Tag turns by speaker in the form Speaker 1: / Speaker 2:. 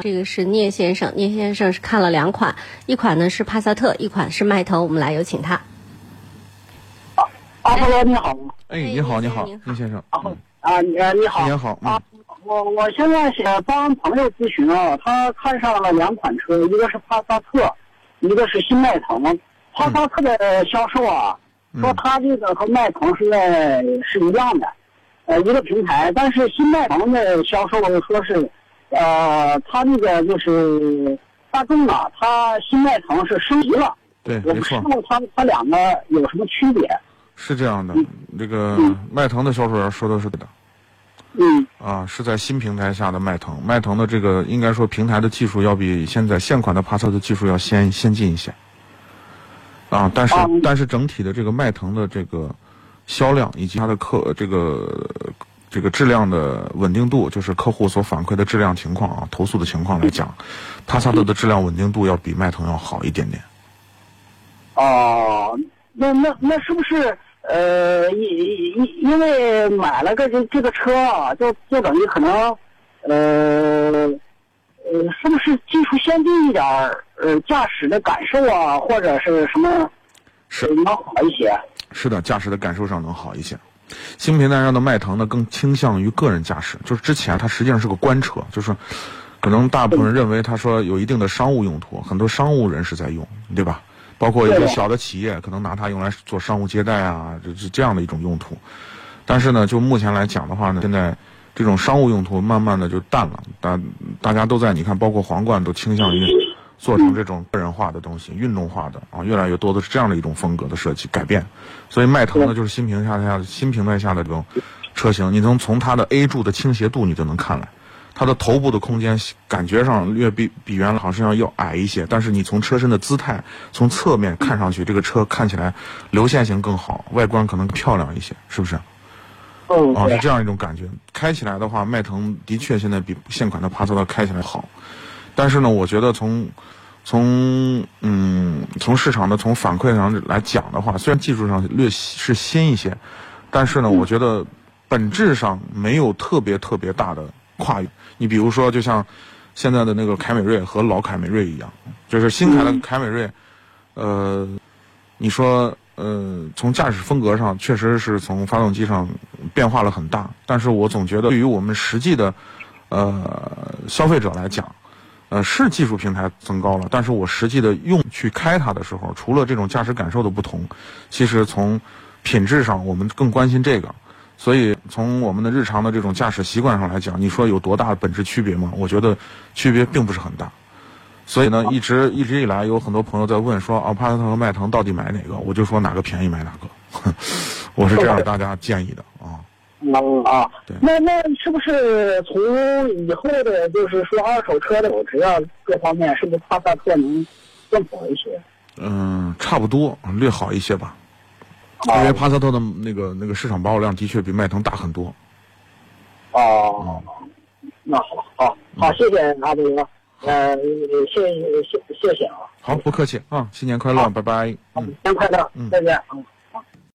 Speaker 1: 啊，这个是聂先生，聂先生是看了两款，一款呢是帕萨特，一款是迈腾，我们来有请他。
Speaker 2: 阿波罗你好，
Speaker 3: 哎，你好，你好，聂先生，
Speaker 2: 啊
Speaker 3: 嗯，
Speaker 2: 啊你好你好，啊，我我现在想帮朋友咨询啊，他看上了两款车，一个是帕萨特，一个是新迈腾。帕萨特的销售啊，
Speaker 3: 嗯
Speaker 2: 说他这个和迈腾是在是一样的，呃，一个平台，但是新迈腾的销售说是，呃，他那个就是大众啊，他新迈腾是升级了，
Speaker 3: 对，
Speaker 2: 我不知
Speaker 3: 没错，
Speaker 2: 道他他两个有什么区别。
Speaker 3: 是这样的
Speaker 2: 嗯。
Speaker 3: 这个
Speaker 2: 嗯
Speaker 3: 迈腾的销售员说的是对的
Speaker 2: 嗯
Speaker 3: 啊，是在新平台下的迈腾。迈腾的这个应该说平台的技术要比现在现款的帕萨特技术要先先进一些啊，但是
Speaker 2: 啊
Speaker 3: 但是整体的这个迈腾的这个销量以及它的客这个这个质量的稳定度，就是客户所反馈的质量情况啊，投诉的情况来讲，帕萨特的质量稳定度要比迈腾要好一点点。
Speaker 2: 哦，那那那是不是呃，因因因为买了个这这个车啊，就就等于可能呃呃，是不是技术先进一点儿？呃，驾驶的感受啊，或者是什么
Speaker 3: 是
Speaker 2: 呃能好一些？
Speaker 3: 是的，驾驶的感受上能好一些。新平台上的迈腾呢，更倾向于个人驾驶，就是之前它实际上是个官车，就是可能大部分人认为它说有一定的商务用途，很多商务人士在用，对吧？包括一些小的企业可能拿它用来做商务接待啊，这是这样的一种用途。但是呢，就目前来讲的话呢，现在这种商务用途慢慢的就淡了，大大家都在你看，包括皇冠都倾向于做成这种个人化的东西、运动化的啊，越来越多的是这样的一种风格的设计改变。所以迈腾呢，就是新平台下新平台下的这种车型，你能从它的 A 柱的倾斜度你就能看来，它的头部的空间感觉上略比比原来好像要矮一些，但是你从车身的姿态，从侧面看上去，这个车看起来流线型更好，外观可能漂亮一些，是不是？
Speaker 2: 嗯，
Speaker 3: 啊，是这样一种感觉。开起来的话，迈腾的确现在比现款的帕萨特开起来好，但是呢，我觉得从从嗯从市场的从反馈上来讲的话，虽然技术上略是新一些，但是呢，我觉得本质上没有特别特别大的跨越。你比如说，就像现在的那个凯美瑞和老凯美瑞一样，就是新凯的凯美瑞，呃，你说呃，从驾驶风格上确实是从发动机上变化了很大，但是我总觉得对于我们实际的呃消费者来讲，呃是技术平台增高了，但是我实际的用去开它的时候，除了这种驾驶感受的不同，其实从品质上我们更关心这个。所以从我们的日常的这种驾驶习惯上来讲，你说有多大的本质区别吗？我觉得区别并不是很大。所以呢，一直一直以来有很多朋友在问说，啊，帕萨特和迈腾到底买哪个？我就说哪个便宜买哪个，我是这样给大家建议的。
Speaker 2: 嗯啊，那那是不是从以后的，就是说二手车的保值啊各方面，是不是帕萨特能更好一些？
Speaker 3: 嗯，差不多，略好一些吧。因为帕萨特的那个那个市场保有量的确比迈腾大很多。
Speaker 2: 哦，那好，好，好，谢谢阿斌哥，呃，谢谢谢谢谢啊，
Speaker 3: 好，不客气啊，新年快乐，拜拜。嗯。
Speaker 2: 新年快乐
Speaker 3: 嗯，
Speaker 2: 再见啊。